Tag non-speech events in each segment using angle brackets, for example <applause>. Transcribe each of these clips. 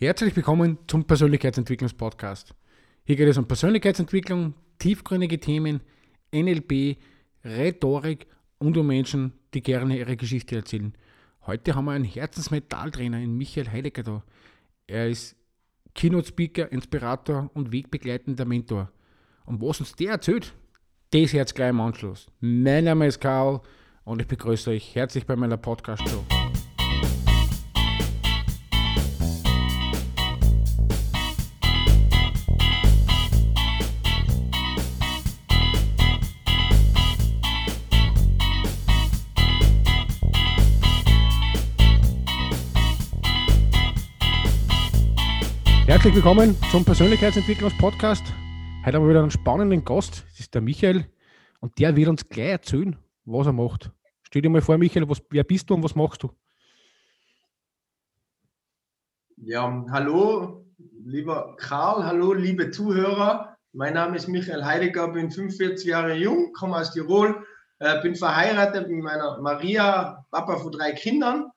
Herzlich willkommen zum Persönlichkeitsentwicklungspodcast. Hier geht es um Persönlichkeitsentwicklung, tiefgründige Themen, NLP, Rhetorik und um Menschen, die gerne ihre Geschichte erzählen. Heute haben wir einen Herzensmetalltrainer in Michael Heidegger da. Er ist Keynote-Speaker, Inspirator und wegbegleitender Mentor. Und was uns der erzählt, das jetzt gleich im Anschluss. Mein Name ist Karl und ich begrüße euch herzlich bei meiner Podcast-Show. Herzlich willkommen zum Persönlichkeitsentwicklungspodcast. Heute haben wir wieder einen spannenden Gast. Das ist der Michael. Und der wird uns gleich erzählen, was er macht. Stell dir mal vor, Michael, was, wer bist du und was machst du? Ja, hallo, lieber Karl, hallo, liebe Zuhörer. Mein Name ist Michael Heidegger, bin 45 Jahre jung, komme aus Tirol, äh, bin verheiratet mit meiner Maria, Papa von drei Kindern.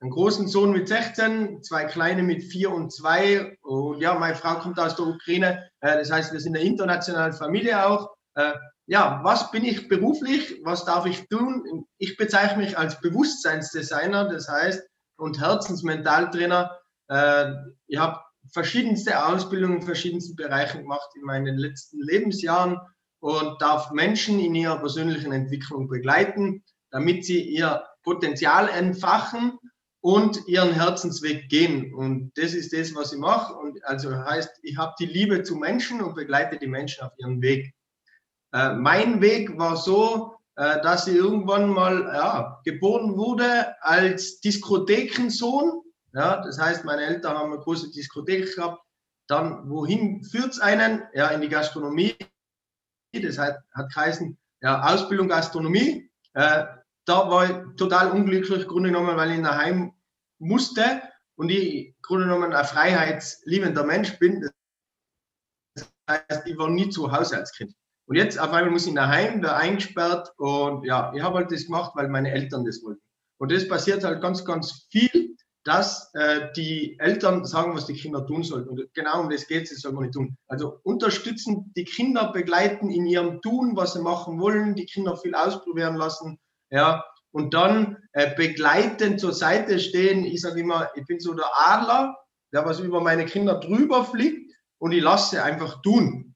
Einen großen Sohn mit 16, zwei kleine mit 4 und 2. Und ja, meine Frau kommt aus der Ukraine. Äh, das heißt, wir sind eine internationale Familie auch. Äh, ja, was bin ich beruflich? Was darf ich tun? Ich bezeichne mich als Bewusstseinsdesigner, das heißt, und Herzensmentaltrainer. Äh, ich habe verschiedenste Ausbildungen in verschiedensten Bereichen gemacht in meinen letzten Lebensjahren und darf Menschen in ihrer persönlichen Entwicklung begleiten, damit sie ihr Potenzial entfachen und ihren Herzensweg gehen. Und das ist das, was ich mache. Und also heißt, ich habe die Liebe zu Menschen und begleite die Menschen auf ihrem Weg. Äh, mein Weg war so, äh, dass ich irgendwann mal ja, geboren wurde als Diskothekensohn. Ja, das heißt, meine Eltern haben eine große Diskothek gehabt. Dann, wohin führt es einen? Ja, in die Gastronomie. Das hat, hat geheißen, ja, Ausbildung Gastronomie. Äh, da war ich total unglücklich, Grunde genommen, weil ich daheim musste und ich Grunde genommen ein freiheitsliebender Mensch bin. Das heißt, ich war nie zu Hause als Kind. Und jetzt auf einmal muss ich daheim, da eingesperrt und ja, ich habe halt das gemacht, weil meine Eltern das wollten. Und das passiert halt ganz, ganz viel, dass äh, die Eltern sagen, was die Kinder tun sollen. Und genau um das geht es, das soll man nicht tun. Also unterstützen, die Kinder begleiten in ihrem Tun, was sie machen wollen, die Kinder viel ausprobieren lassen, ja, und dann äh, begleitend zur Seite stehen. Ich sage immer, ich bin so der Adler, der was über meine Kinder drüber fliegt und ich lasse einfach tun.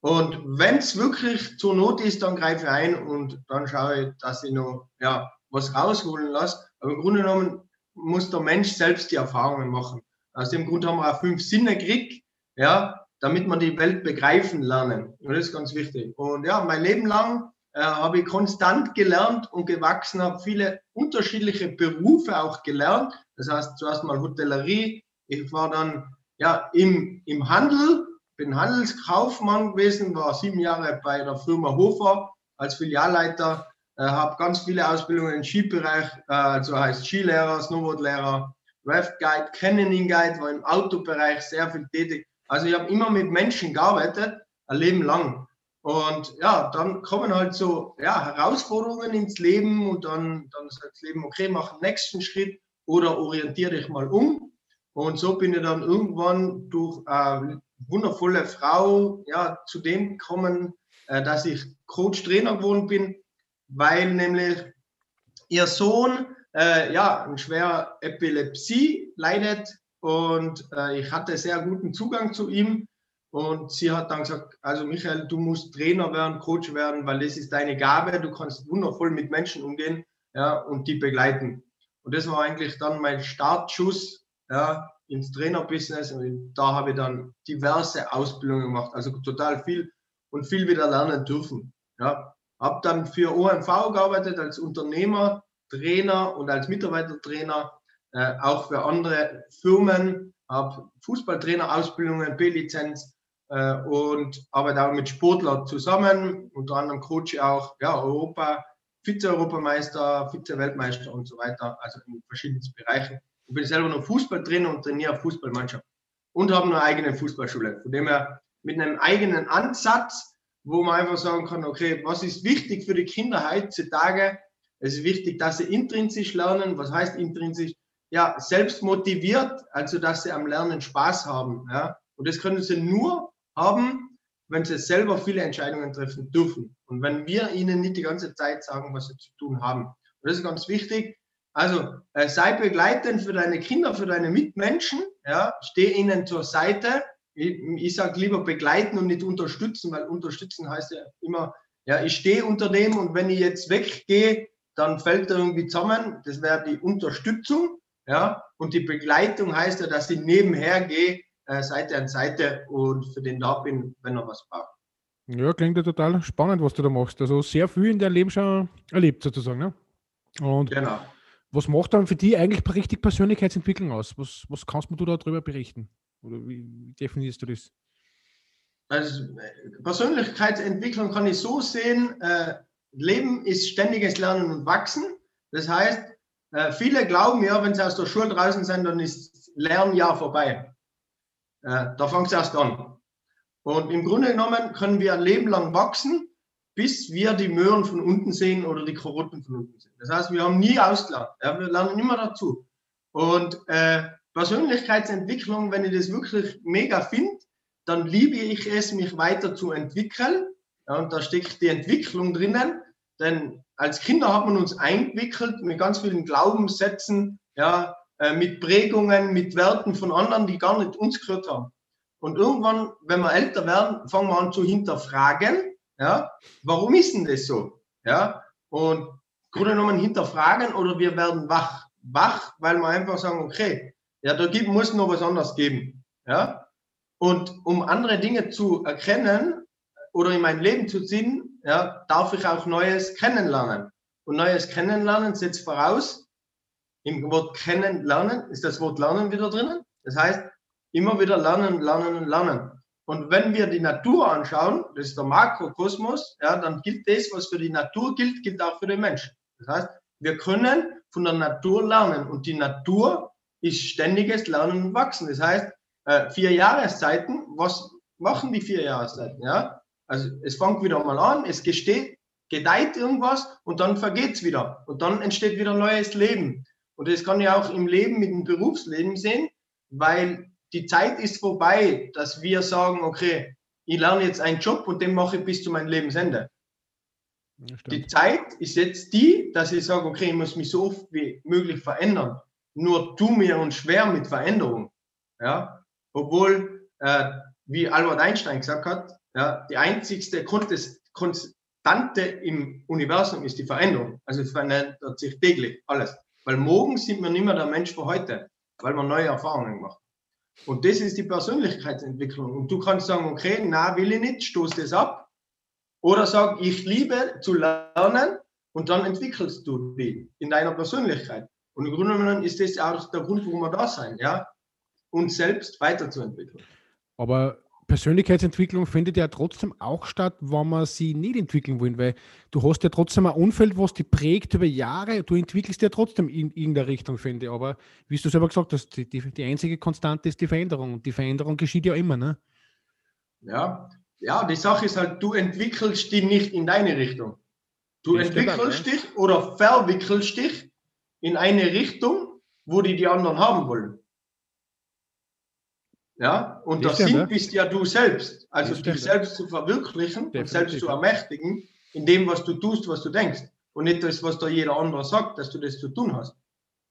Und wenn es wirklich zur Not ist, dann greife ich ein und dann schaue ich, dass ich noch ja, was rausholen lasse. Aber im Grunde genommen muss der Mensch selbst die Erfahrungen machen. Aus dem Grund haben wir auch fünf Sinne gekriegt, ja, damit man die Welt begreifen lernen. Und das ist ganz wichtig. Und ja, mein Leben lang äh, habe ich konstant gelernt und gewachsen, habe viele unterschiedliche Berufe auch gelernt. Das heißt, zuerst mal Hotellerie. Ich war dann ja im, im Handel, bin Handelskaufmann gewesen, war sieben Jahre bei der Firma Hofer als Filialleiter, äh, habe ganz viele Ausbildungen im Skibereich, äh, also heißt Skilehrer, Snowboardlehrer, Raft Guide, Canyoning Guide, war im Autobereich sehr viel tätig. Also ich habe immer mit Menschen gearbeitet, ein Leben lang. Und ja, dann kommen halt so ja, Herausforderungen ins Leben und dann, dann sagt das Leben, okay, mach den nächsten Schritt oder orientiere dich mal um. Und so bin ich dann irgendwann durch eine wundervolle Frau ja, zu dem gekommen, äh, dass ich Coach-Trainer geworden bin, weil nämlich ihr Sohn äh, ja, eine schwere Epilepsie leidet und äh, ich hatte sehr guten Zugang zu ihm und sie hat dann gesagt, also Michael, du musst Trainer werden, Coach werden, weil das ist deine Gabe. Du kannst wundervoll mit Menschen umgehen ja, und die begleiten. Und das war eigentlich dann mein Startschuss ja, ins Trainerbusiness. Und da habe ich dann diverse Ausbildungen gemacht, also total viel und viel wieder lernen dürfen. Ja. Habe dann für OMV gearbeitet als Unternehmer, Trainer und als Mitarbeitertrainer, äh, auch für andere Firmen, habe Fußballtrainer-Ausbildungen, B-Lizenz äh, und arbeite auch mit Sportlern zusammen. Unter anderem coache auch ja, Europa, Vize-Europameister, Vize-Weltmeister und so weiter, also in verschiedenen Bereichen. Ich bin selber noch Fußballtrainer und trainiere Fußballmannschaft und habe eine eigene Fußballschule. Von dem her mit einem eigenen Ansatz, wo man einfach sagen kann, okay, was ist wichtig für die Kinder heutzutage? Es ist wichtig, dass sie intrinsisch lernen. Was heißt intrinsisch? ja, selbst motiviert, also dass sie am Lernen Spaß haben. Ja? Und das können sie nur haben, wenn sie selber viele Entscheidungen treffen dürfen. Und wenn wir ihnen nicht die ganze Zeit sagen, was sie zu tun haben. Und das ist ganz wichtig. Also äh, sei begleitend für deine Kinder, für deine Mitmenschen. Ja? Steh ihnen zur Seite. Ich, ich sage lieber begleiten und nicht unterstützen, weil unterstützen heißt ja immer, ja, ich stehe unter dem und wenn ich jetzt weggehe, dann fällt er irgendwie zusammen. Das wäre die Unterstützung. Ja? Und die Begleitung heißt ja, dass ich nebenher gehe, äh, Seite an Seite und für den da bin, wenn er was braucht. Ja, klingt ja total spannend, was du da machst. Also sehr viel in deinem Leben schon erlebt, sozusagen. Ne? Und genau. was macht dann für dich eigentlich richtig Persönlichkeitsentwicklung aus? Was, was kannst du darüber berichten? Oder wie, definierst du das? Also Persönlichkeitsentwicklung kann ich so sehen, äh, Leben ist ständiges Lernen und Wachsen. Das heißt, äh, viele glauben ja, wenn sie aus der Schule draußen sind, dann ist Lernjahr vorbei. Äh, da fängt es erst an. Und im Grunde genommen können wir ein Leben lang wachsen, bis wir die Möhren von unten sehen oder die Karotten von unten sehen. Das heißt, wir haben nie ausgelernt. Ja, wir lernen immer dazu. Und äh, Persönlichkeitsentwicklung, wenn ich das wirklich mega finde, dann liebe ich es, mich weiterzuentwickeln. Ja, und da steckt die Entwicklung drinnen. Denn als Kinder hat man uns eingewickelt mit ganz vielen Glaubenssätzen, ja, äh, mit Prägungen, mit Werten von anderen, die gar nicht uns gehört haben. Und irgendwann, wenn wir älter werden, fangen wir an zu hinterfragen, ja, warum ist denn das so? Ja, und Grunde genommen hinterfragen oder wir werden wach. Wach, weil wir einfach sagen, okay, ja, da gibt, muss noch was anderes geben. Ja, und um andere Dinge zu erkennen oder in mein Leben zu ziehen, ja, darf ich auch Neues kennenlernen. Und Neues kennenlernen setzt voraus, im Wort kennenlernen ist das Wort lernen wieder drinnen. Das heißt, immer wieder lernen, lernen lernen. Und wenn wir die Natur anschauen, das ist der Makrokosmos, ja, dann gilt das, was für die Natur gilt, gilt auch für den Menschen. Das heißt, wir können von der Natur lernen und die Natur ist ständiges Lernen und Wachsen. Das heißt, äh, vier Jahreszeiten, was machen die vier Jahreszeiten? Ja? Also es fängt wieder mal an, es gesteht, gedeiht irgendwas und dann vergeht es wieder. Und dann entsteht wieder neues Leben. Und das kann ich auch im Leben mit dem Berufsleben sehen, weil die Zeit ist vorbei, dass wir sagen, okay, ich lerne jetzt einen Job und den mache ich bis zu meinem Lebensende. Die Zeit ist jetzt die, dass ich sage, okay, ich muss mich so oft wie möglich verändern. Nur tu mir uns schwer mit Veränderung. Ja? Obwohl, äh, wie Albert Einstein gesagt hat, ja, die einzigste Konstante im Universum ist die Veränderung. Also es verändert sich täglich alles. Weil morgen sind wir nicht mehr der Mensch von heute, weil wir neue Erfahrungen machen. Und das ist die Persönlichkeitsentwicklung. Und du kannst sagen, okay, na, will ich nicht, stoß das ab. Oder sag, ich liebe zu lernen und dann entwickelst du die in deiner Persönlichkeit. Und im Grunde genommen ist das auch der Grund, warum wir da sein, ja, uns selbst weiterzuentwickeln. Aber Persönlichkeitsentwicklung findet ja trotzdem auch statt, wenn man sie nicht entwickeln will, weil du hast ja trotzdem ein Umfeld, was dich prägt über Jahre, du entwickelst ja trotzdem in irgendeiner Richtung, finde ich. Aber wie du selber gesagt hast, die, die, die einzige Konstante ist die Veränderung und die Veränderung geschieht ja immer, ne? Ja, ja, die Sache ist halt, du entwickelst dich nicht in deine Richtung. Du das entwickelst dich oder verwickelst dich in eine Richtung, wo die die anderen haben wollen. Ja, und das Sinn bist ja du selbst. Also dich selbst zu verwirklichen Definitiv. und selbst zu ermächtigen in dem, was du tust, was du denkst. Und nicht das, was da jeder andere sagt, dass du das zu tun hast.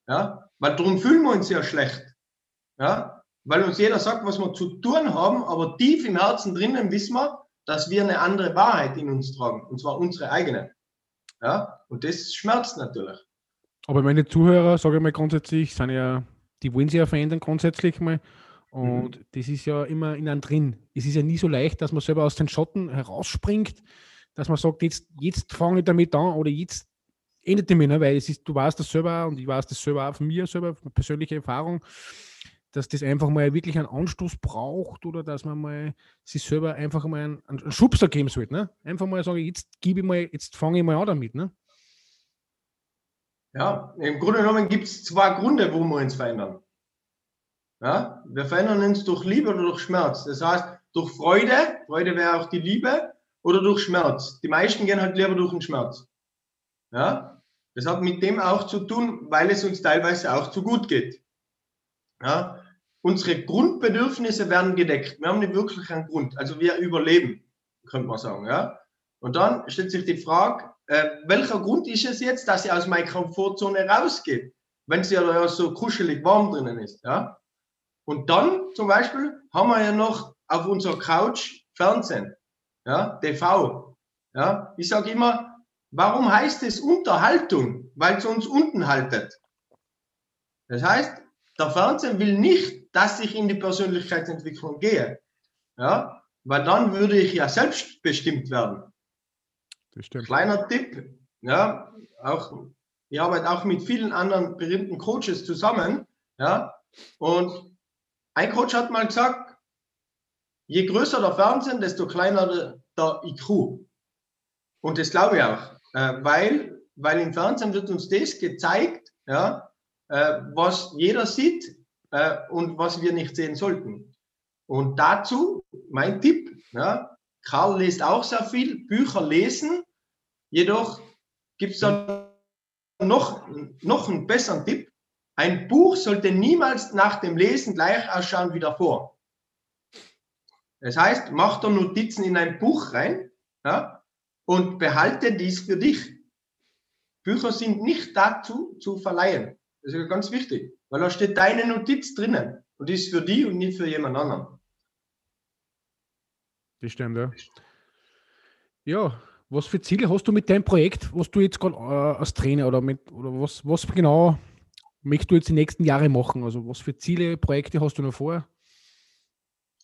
Ja, weil darum fühlen wir uns ja schlecht. Ja, weil uns jeder sagt, was wir zu tun haben, aber tief im Herzen drinnen wissen wir, dass wir eine andere Wahrheit in uns tragen. Und zwar unsere eigene. Ja, und das schmerzt natürlich. Aber meine Zuhörer, sage ich mal grundsätzlich, sind ja, die wollen sich ja verändern grundsätzlich mal. Und mhm. das ist ja immer in einem drin. Es ist ja nie so leicht, dass man selber aus den Schotten herausspringt, dass man sagt, jetzt, jetzt fange ich damit an oder jetzt endet mich, ne? weil es ist, du weißt das selber und ich weiß das selber auch von mir selber, von persönlicher Erfahrung, dass das einfach mal wirklich einen Anstoß braucht oder dass man mal sich selber einfach mal einen, einen Schubser geben sollte. Ne? Einfach mal sagen, jetzt gebe ich mal, jetzt fange ich mal an damit. Ne? Ja, im Grunde genommen gibt es zwei Gründe, warum wir uns verändern. Ja? Wir verändern uns durch Liebe oder durch Schmerz. Das heißt, durch Freude, Freude wäre auch die Liebe, oder durch Schmerz. Die meisten gehen halt lieber durch den Schmerz. Ja? Das hat mit dem auch zu tun, weil es uns teilweise auch zu gut geht. Ja? Unsere Grundbedürfnisse werden gedeckt. Wir haben nicht wirklich einen Grund. Also wir überleben, könnte man sagen. Ja? Und dann stellt sich die Frage, äh, welcher Grund ist es jetzt, dass ich aus meiner Komfortzone rausgehe, wenn es ja so kuschelig warm drinnen ist. Ja? Und dann zum Beispiel haben wir ja noch auf unserer Couch Fernsehen, ja, TV. Ja? Ich sage immer, warum heißt es Unterhaltung? Weil es uns unten haltet. Das heißt, der Fernsehen will nicht, dass ich in die Persönlichkeitsentwicklung gehe. Ja? Weil dann würde ich ja selbstbestimmt werden. Kleiner Tipp, ja, auch, ich arbeite auch mit vielen anderen berühmten Coaches zusammen, ja, und ein Coach hat mal gesagt, je größer der Fernsehen, desto kleiner der, IQ. Und das glaube ich auch, äh, weil, weil im Fernsehen wird uns das gezeigt, ja, äh, was jeder sieht äh, und was wir nicht sehen sollten. Und dazu mein Tipp, ja, Karl liest auch sehr viel, Bücher lesen, jedoch gibt es dann noch, noch einen besseren Tipp. Ein Buch sollte niemals nach dem Lesen gleich ausschauen wie davor. Das heißt, mach da Notizen in ein Buch rein ja, und behalte dies für dich. Bücher sind nicht dazu zu verleihen. Das ist ganz wichtig, weil da steht deine Notiz drinnen und die ist für die und nicht für jemand anderen. Das stimmt, ja. Ja, was für Ziele hast du mit deinem Projekt, was du jetzt gerade äh, als Trainer oder mit oder was, was genau möchtest du jetzt die nächsten Jahre machen? Also was für Ziele, Projekte hast du noch vor?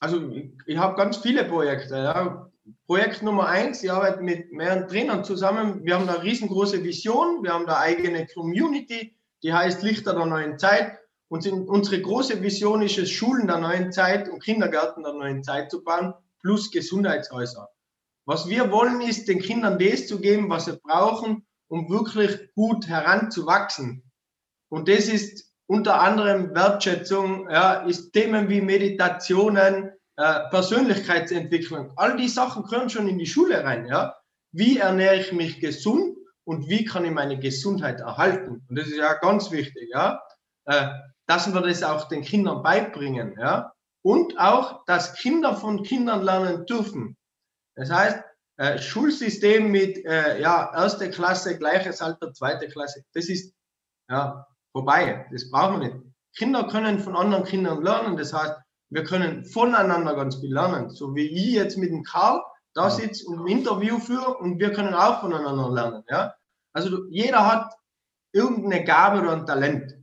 Also ich, habe ganz viele Projekte. Ja. Projekt Nummer eins, ich arbeite mit mehreren Trainern zusammen. Wir haben eine riesengroße Vision, wir haben eine eigene Community, die heißt Lichter der neuen Zeit. Und unsere große Vision ist es, Schulen der neuen Zeit und Kindergärten der neuen Zeit zu bauen, plus Gesundheitshäuser. Was wir wollen, ist, den Kindern das zu geben, was sie brauchen, um wirklich gut heranzuwachsen. Und das ist unter anderem Wertschätzung, ja, ist Themen wie Meditationen, äh, Persönlichkeitsentwicklung. All die Sachen gehören schon in die Schule rein. Ja. Wie ernähre ich mich gesund? und wie kann ich meine Gesundheit erhalten. Und das ist ja ganz wichtig, ja, äh, dass wir das auch den Kindern beibringen, ja, und auch, dass Kinder von Kindern lernen dürfen. Das heißt, äh, Schulsystem mit äh, ja, erste Klasse, gleiches Alter, zweite Klasse, das ist ja vorbei. Das brauchen wir nicht. Kinder können von anderen Kindern lernen. Das heißt, wir können voneinander ganz viel lernen. So wie ich jetzt mit dem Karl, da sitzt und ein Interview führe und wir können auch voneinander lernen. Ja? Also jeder hat irgendeine Gabe oder ein Talent.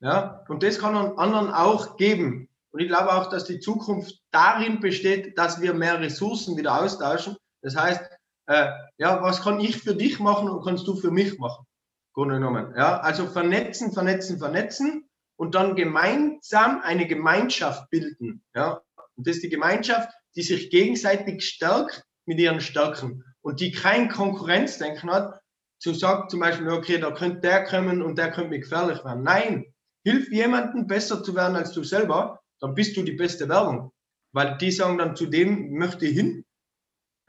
Ja? Und das kann man anderen auch geben. Und ich glaube auch, dass die Zukunft darin besteht, dass wir mehr Ressourcen wieder austauschen. Das heißt, äh, ja, was kann ich für dich machen und kannst du für mich machen? Grunde genommen. Ja? Also vernetzen, vernetzen, vernetzen und dann gemeinsam eine Gemeinschaft bilden. Ja? Und das ist die Gemeinschaft, die sich gegenseitig stärkt mit ihren Stärken und die kein Konkurrenzdenken hat, zu sagen zum Beispiel, okay, da könnte der kommen und der könnte mir gefährlich werden. Nein, hilf jemandem besser zu werden als du selber, dann bist du die beste Werbung. Weil die sagen dann zu dem, möchte ich hin,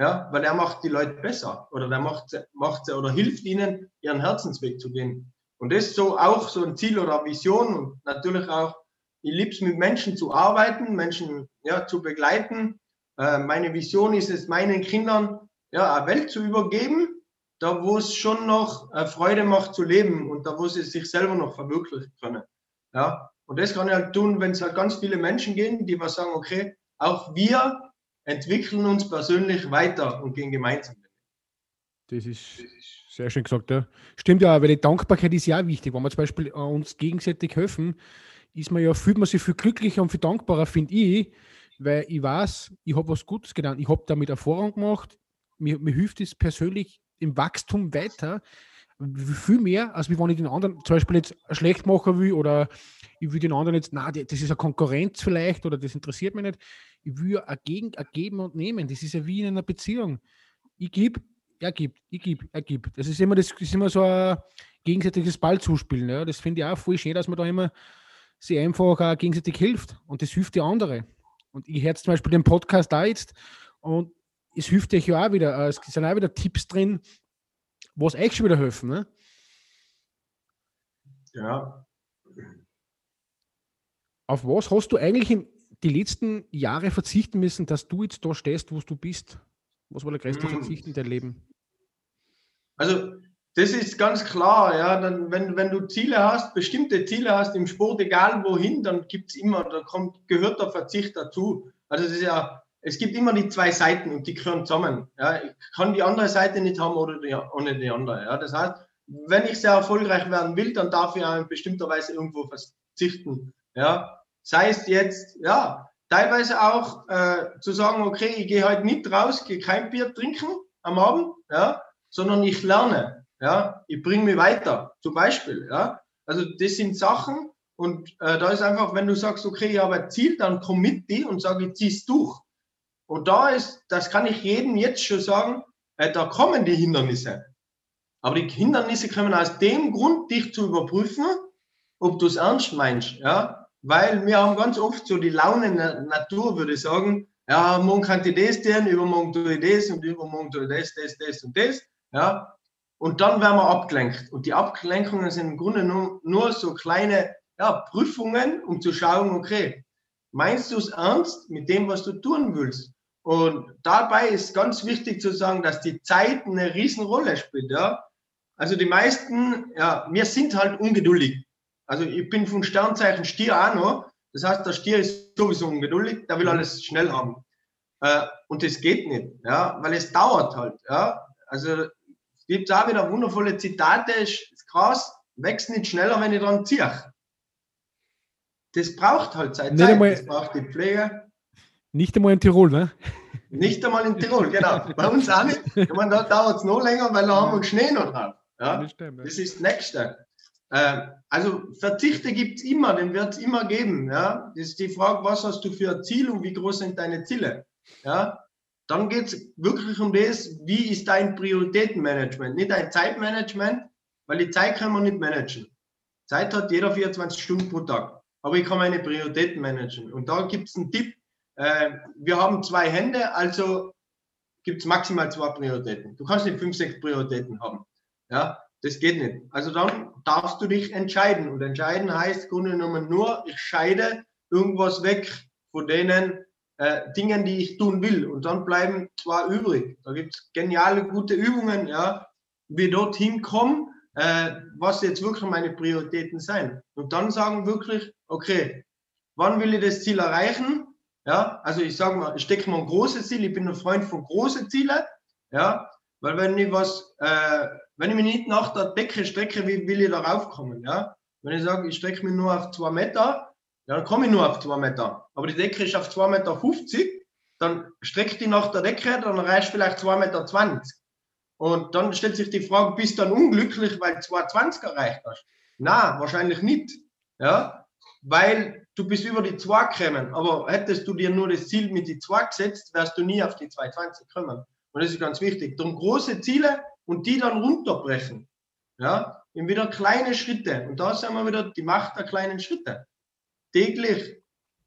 ja, weil er macht die Leute besser oder der macht, macht oder hilft ihnen, ihren Herzensweg zu gehen. Und das ist so auch so ein Ziel oder Vision und natürlich auch, ich liebe es mit Menschen zu arbeiten, Menschen ja, zu begleiten, äh, meine Vision ist es, meinen Kindern ja, eine Welt zu übergeben, da wo es schon noch äh, Freude macht zu leben und da wo sie sich selber noch verwirklichen können. Ja? Und das kann ich halt tun, wenn es halt ganz viele Menschen gehen, die was sagen, okay, auch wir entwickeln uns persönlich weiter und gehen gemeinsam. Das ist sehr schön gesagt, ja. Stimmt ja, weil die Dankbarkeit ist ja wichtig. Wenn wir zum Beispiel uns gegenseitig helfen, ist man ja, fühlt man sich viel glücklicher und viel dankbarer, finde ich, weil ich weiß, ich habe was Gutes getan, ich habe damit Erfahrung gemacht, mir, mir hilft es persönlich im Wachstum weiter, viel mehr, als wenn ich den anderen zum Beispiel jetzt schlecht machen will oder ich will den anderen jetzt, na, das ist eine Konkurrenz vielleicht oder das interessiert mich nicht. Ich will ein, Gegen, ein Geben und Nehmen. Das ist ja wie in einer Beziehung. Ich gebe, er gibt, ich gebe, er gibt. Das ist immer, das ist immer so ein gegenseitiges Ballzuspielen. Ja. Das finde ich auch voll schön, dass man da immer sich einfach gegenseitig hilft und das hilft die andere. Und ich höre zum Beispiel den Podcast da jetzt und es hilft euch ja auch wieder. Es sind auch wieder Tipps drin, was euch schon wieder helfen. Ne? Ja. Auf was hast du eigentlich in die letzten Jahre verzichten müssen, dass du jetzt da stehst, wo du bist? Was war der größte hm. Verzicht in deinem Leben? Also, das ist ganz klar, ja. Dann, wenn, wenn du Ziele hast, bestimmte Ziele hast im Sport, egal wohin, dann gibt es immer, da kommt, gehört der Verzicht dazu. Also, das ist ja, es gibt immer die zwei Seiten und die gehören zusammen. Ja. Ich kann die andere Seite nicht haben oder die, ohne die andere. Ja. Das heißt, wenn ich sehr erfolgreich werden will, dann darf ich auch in bestimmter Weise irgendwo verzichten. Ja. Sei es jetzt, ja, teilweise auch äh, zu sagen, okay, ich gehe heute nicht raus, gehe kein Bier trinken am Abend, ja, sondern ich lerne. Ja, ich bringe mich weiter, zum Beispiel. Ja, also das sind Sachen und äh, da ist einfach, wenn du sagst, okay, ich habe ein Ziel, dann komm mit die und sage, ich zieh's durch. Und da ist, das kann ich jedem jetzt schon sagen, äh, da kommen die Hindernisse. Aber die Hindernisse kommen aus dem Grund, dich zu überprüfen, ob du es ernst meinst. Ja? Weil wir haben ganz oft so die Laune in der Natur, würde ich sagen, ja, morgen kann ich das tun, übermorgen tue ich das und übermorgen tue ich das, das, das und das. Ja? Und dann werden wir abgelenkt. Und die Ablenkungen sind im Grunde nur, nur so kleine ja, Prüfungen, um zu schauen, okay, meinst du es ernst mit dem, was du tun willst? Und dabei ist ganz wichtig zu sagen, dass die Zeit eine Riesenrolle spielt. Ja? Also die meisten, ja, wir sind halt ungeduldig. Also ich bin von Sternzeichen Stier auch noch. Das heißt, der Stier ist sowieso ungeduldig, der will alles schnell haben. Äh, und das geht nicht, ja, weil es dauert halt. Ja. Also gibt es auch wieder wundervolle Zitate, das Gras wächst nicht schneller, wenn ich dran ziehe. Das braucht halt Zeit, Zeit. Einmal, das braucht die Pflege. Nicht einmal in Tirol, ne? Nicht einmal in Tirol, genau. Bei uns auch nicht. Ich meine, da dauert es noch länger, weil da haben wir Schnee noch drauf. Ja? Das, das ist das Nächste. Äh, also Verzichte gibt es immer, den wird es immer geben. Ja? Das ist die Frage, was hast du für ein Ziel und wie groß sind deine Ziele? Ja? Dann geht es wirklich um das, wie ist dein Prioritätenmanagement, nicht dein Zeitmanagement, weil die Zeit kann man nicht managen. Zeit hat jeder 24 Stunden pro Tag, aber ich kann meine Prioritäten managen. Und da gibt es einen Tipp, äh, wir haben zwei Hände, also gibt es maximal zwei Prioritäten. Du kannst nicht fünf, sechs Prioritäten haben. Ja, das geht nicht. Also dann darfst du dich entscheiden. Und entscheiden heißt im Grunde genommen nur, ich scheide irgendwas weg von denen, äh, Dingen, die ich tun will. Und dann bleiben zwei übrig. Da gibt es geniale, gute Übungen, ja, wie dorthin kommen, äh, was jetzt wirklich meine Prioritäten sein. Und dann sagen wirklich, okay, wann will ich das Ziel erreichen? Ja, also ich sage mal, ich stecke mal ein großes Ziel, ich bin ein Freund von großen Zielen, ja, weil wenn ich was, äh, wenn ich mich nicht nach der Decke strecke, wie will ich darauf kommen, ja? Wenn ich sage, ich strecke mich nur auf zwei Meter, dann komme ich nur auf 2 Meter. Aber die Decke ist auf 2,50 Meter, dann streckt die nach der Decke, dann reicht vielleicht 2,20 Meter. Und dann stellt sich die Frage, bist du dann unglücklich, weil 2,20 erreicht hast? Na, wahrscheinlich nicht. Ja, weil du bist über die 2 gekommen. Aber hättest du dir nur das Ziel mit die 2 gesetzt, wärst du nie auf die 2,20 gekommen. Und das ist ganz wichtig. Darum große Ziele und die dann runterbrechen. Ja, in wieder kleine Schritte. Und da sind wir wieder die Macht der kleinen Schritte täglich,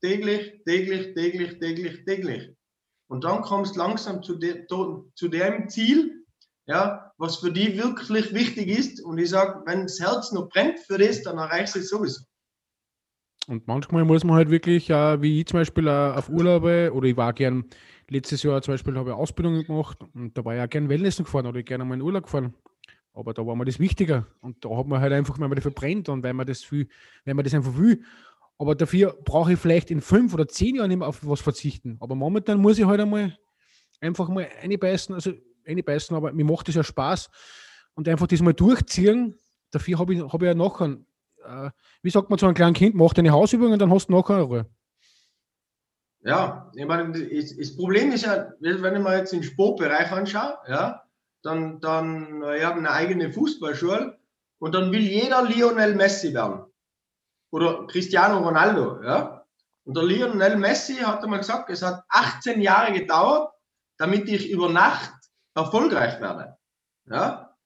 täglich, täglich, täglich, täglich, täglich. Und dann kommst du langsam zu, de, zu dem Ziel, ja, was für die wirklich wichtig ist. Und ich sage, wenn das Herz noch brennt für das, dann erreichst du es sowieso. Und manchmal muss man halt wirklich, äh, wie ich zum Beispiel äh, auf Urlaube oder ich war gern, letztes Jahr zum Beispiel habe ich Ausbildung gemacht und da war ich auch gern Wellness gefahren oder gerne mal in Urlaub gefahren. Aber da war mir das wichtiger. Und da hat man halt einfach, wenn man das verbrennt und weil man das viel, wenn man das einfach will, aber dafür brauche ich vielleicht in fünf oder zehn Jahren mehr auf was verzichten. Aber momentan muss ich halt einmal einfach mal einbeißen, also einbeißen, aber mir macht das ja Spaß und einfach das mal durchziehen. Dafür habe ich, hab ich ja nachher, äh, wie sagt man zu einem kleinen Kind, mach deine Hausübungen, dann hast du nachher Ruhe. Ja, ich meine, das, Problem ist ja, wenn ich mal jetzt den Sportbereich anschaue, ja, dann, dann, ich habe eine eigene Fußballschule und dann will jeder Lionel Messi werden oder Cristiano Ronaldo. Ja? Und der Lionel Messi hat einmal gesagt, es hat 18 Jahre gedauert, damit ich über Nacht erfolgreich werde. Ja?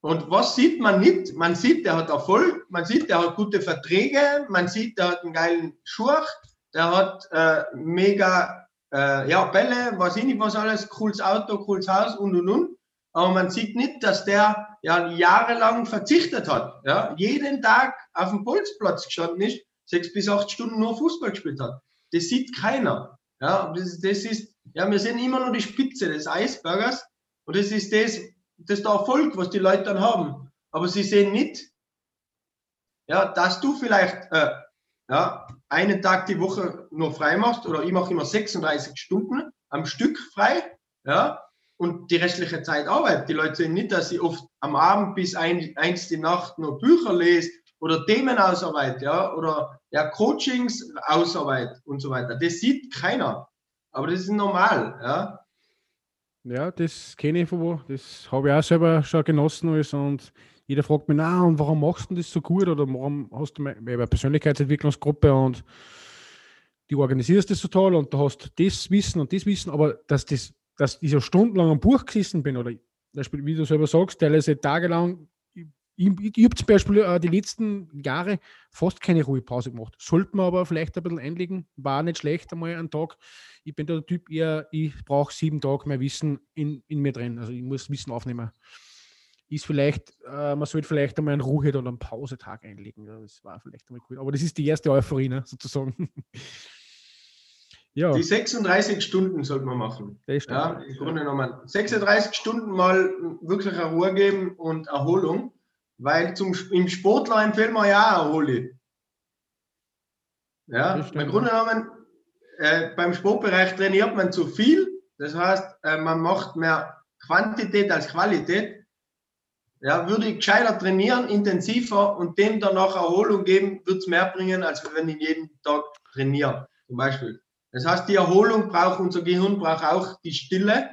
Und was sieht man nicht? Man sieht, der hat Erfolg, man sieht, der hat gute Verträge, man sieht, der hat einen geilen Schurch, der hat äh, mega äh, ja, Bälle, was ich nicht was alles, cooles Auto, cooles Haus und und und. aber man sieht nicht, dass der ja jahrelang verzichtet hat. Ja? Jeden Tag auf dem Bolzplatz gestanden ist, sechs bis acht Stunden nur Fußball gespielt hat. Das sieht keiner. Ja, das, das ist, ja, wir sehen immer nur die Spitze des Eisbergers und das ist das, das der Erfolg, was die Leute dann haben. Aber sie sehen nicht, ja, dass du vielleicht äh, ja, einen Tag die Woche nur frei machst oder ich mache immer 36 Stunden am Stück frei, ja, und die restliche Zeit arbeite. Die Leute sehen nicht, dass ich oft am Abend bis ein, eins die Nacht nur Bücher lese oder Themen ausarbeite, ja, oder ja, Coachings ausarbeite und so weiter. Das sieht keiner. Aber das ist normal, ja. Ja, das kenne ich von wo. Das habe ich auch selber schon genossen. Und jeder fragt mich, na, und warum machst du das so gut? Oder warum hast du eine Persönlichkeitsentwicklungsgruppe und die organisierst das so toll und du hast das Wissen und das Wissen, aber dass, das, dass ich so stundenlang am Buch gesessen bin oder wie du selber sagst, teilweise tagelang ich, ich, habe zum Beispiel äh, die letzten Jahre fast keine Ruhepause gemacht. Sollte man aber vielleicht ein bisschen einlegen. War nicht schlecht einmal einen Tag. Ich bin der Typ eher, ich brauche sieben Tage mehr Wissen in, in mir drin. Also ich muss Wissen aufnehmen. Ist vielleicht, äh, man sollte vielleicht einmal einen Ruhe- oder einen Pausetag einlegen. Das war vielleicht einmal gut. Aber das ist die erste Euphorie, ne, sozusagen. <laughs> ja. Die 36 Stunden sollte man machen. Ja, im Grunde genommen. 36 Stunden mal wirklich eine Ruhe geben und Erholung. Weil zum, im Sportler empfehlen wir ja auch Erholung. Ja, im Grunde genommen, äh, beim Sportbereich trainiert man zu viel. Das heißt, äh, man macht mehr Quantität als Qualität. Ja, würde ich gescheiter trainieren, intensiver und dem danach Erholung geben, wird es mehr bringen, als wenn ich jeden Tag trainiere, zum Beispiel. Das heißt, die Erholung braucht, unser Gehirn braucht auch die Stille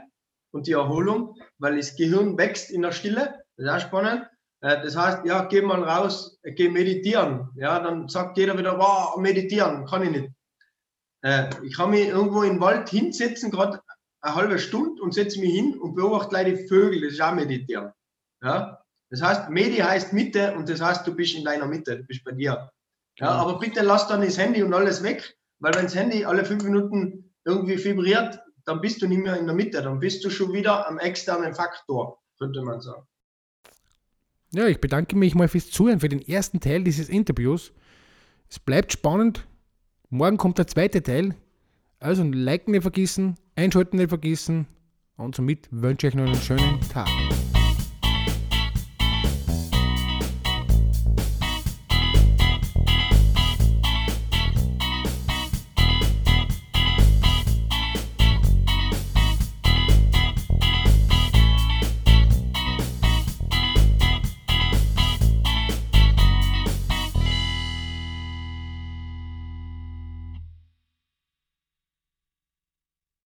und die Erholung, weil das Gehirn wächst in der Stille. Das ist auch spannend. Äh, das heißt, ja, geh mal raus, geh meditieren. Ja, dann sagt jeder wieder, wow, meditieren, kann ich nicht. Äh, ich kann mich irgendwo im Wald hinsetzen, gerade eine halbe Stunde und setze mich hin und beobachte leider die Vögel, das ist auch meditieren. Ja? Das heißt, Medi heißt Mitte und das heißt, du bist in deiner Mitte, du bist bei dir. Ja, genau. aber bitte lass dann das Handy und alles weg, weil wenn das Handy alle fünf Minuten irgendwie vibriert, dann bist du nicht mehr in der Mitte, dann bist du schon wieder am externen Faktor, könnte man sagen. Ja, ich bedanke mich mal fürs Zuhören, für den ersten Teil dieses Interviews. Es bleibt spannend. Morgen kommt der zweite Teil. Also liken nicht vergessen, einschalten nicht vergessen. Und somit wünsche ich euch noch einen schönen Tag.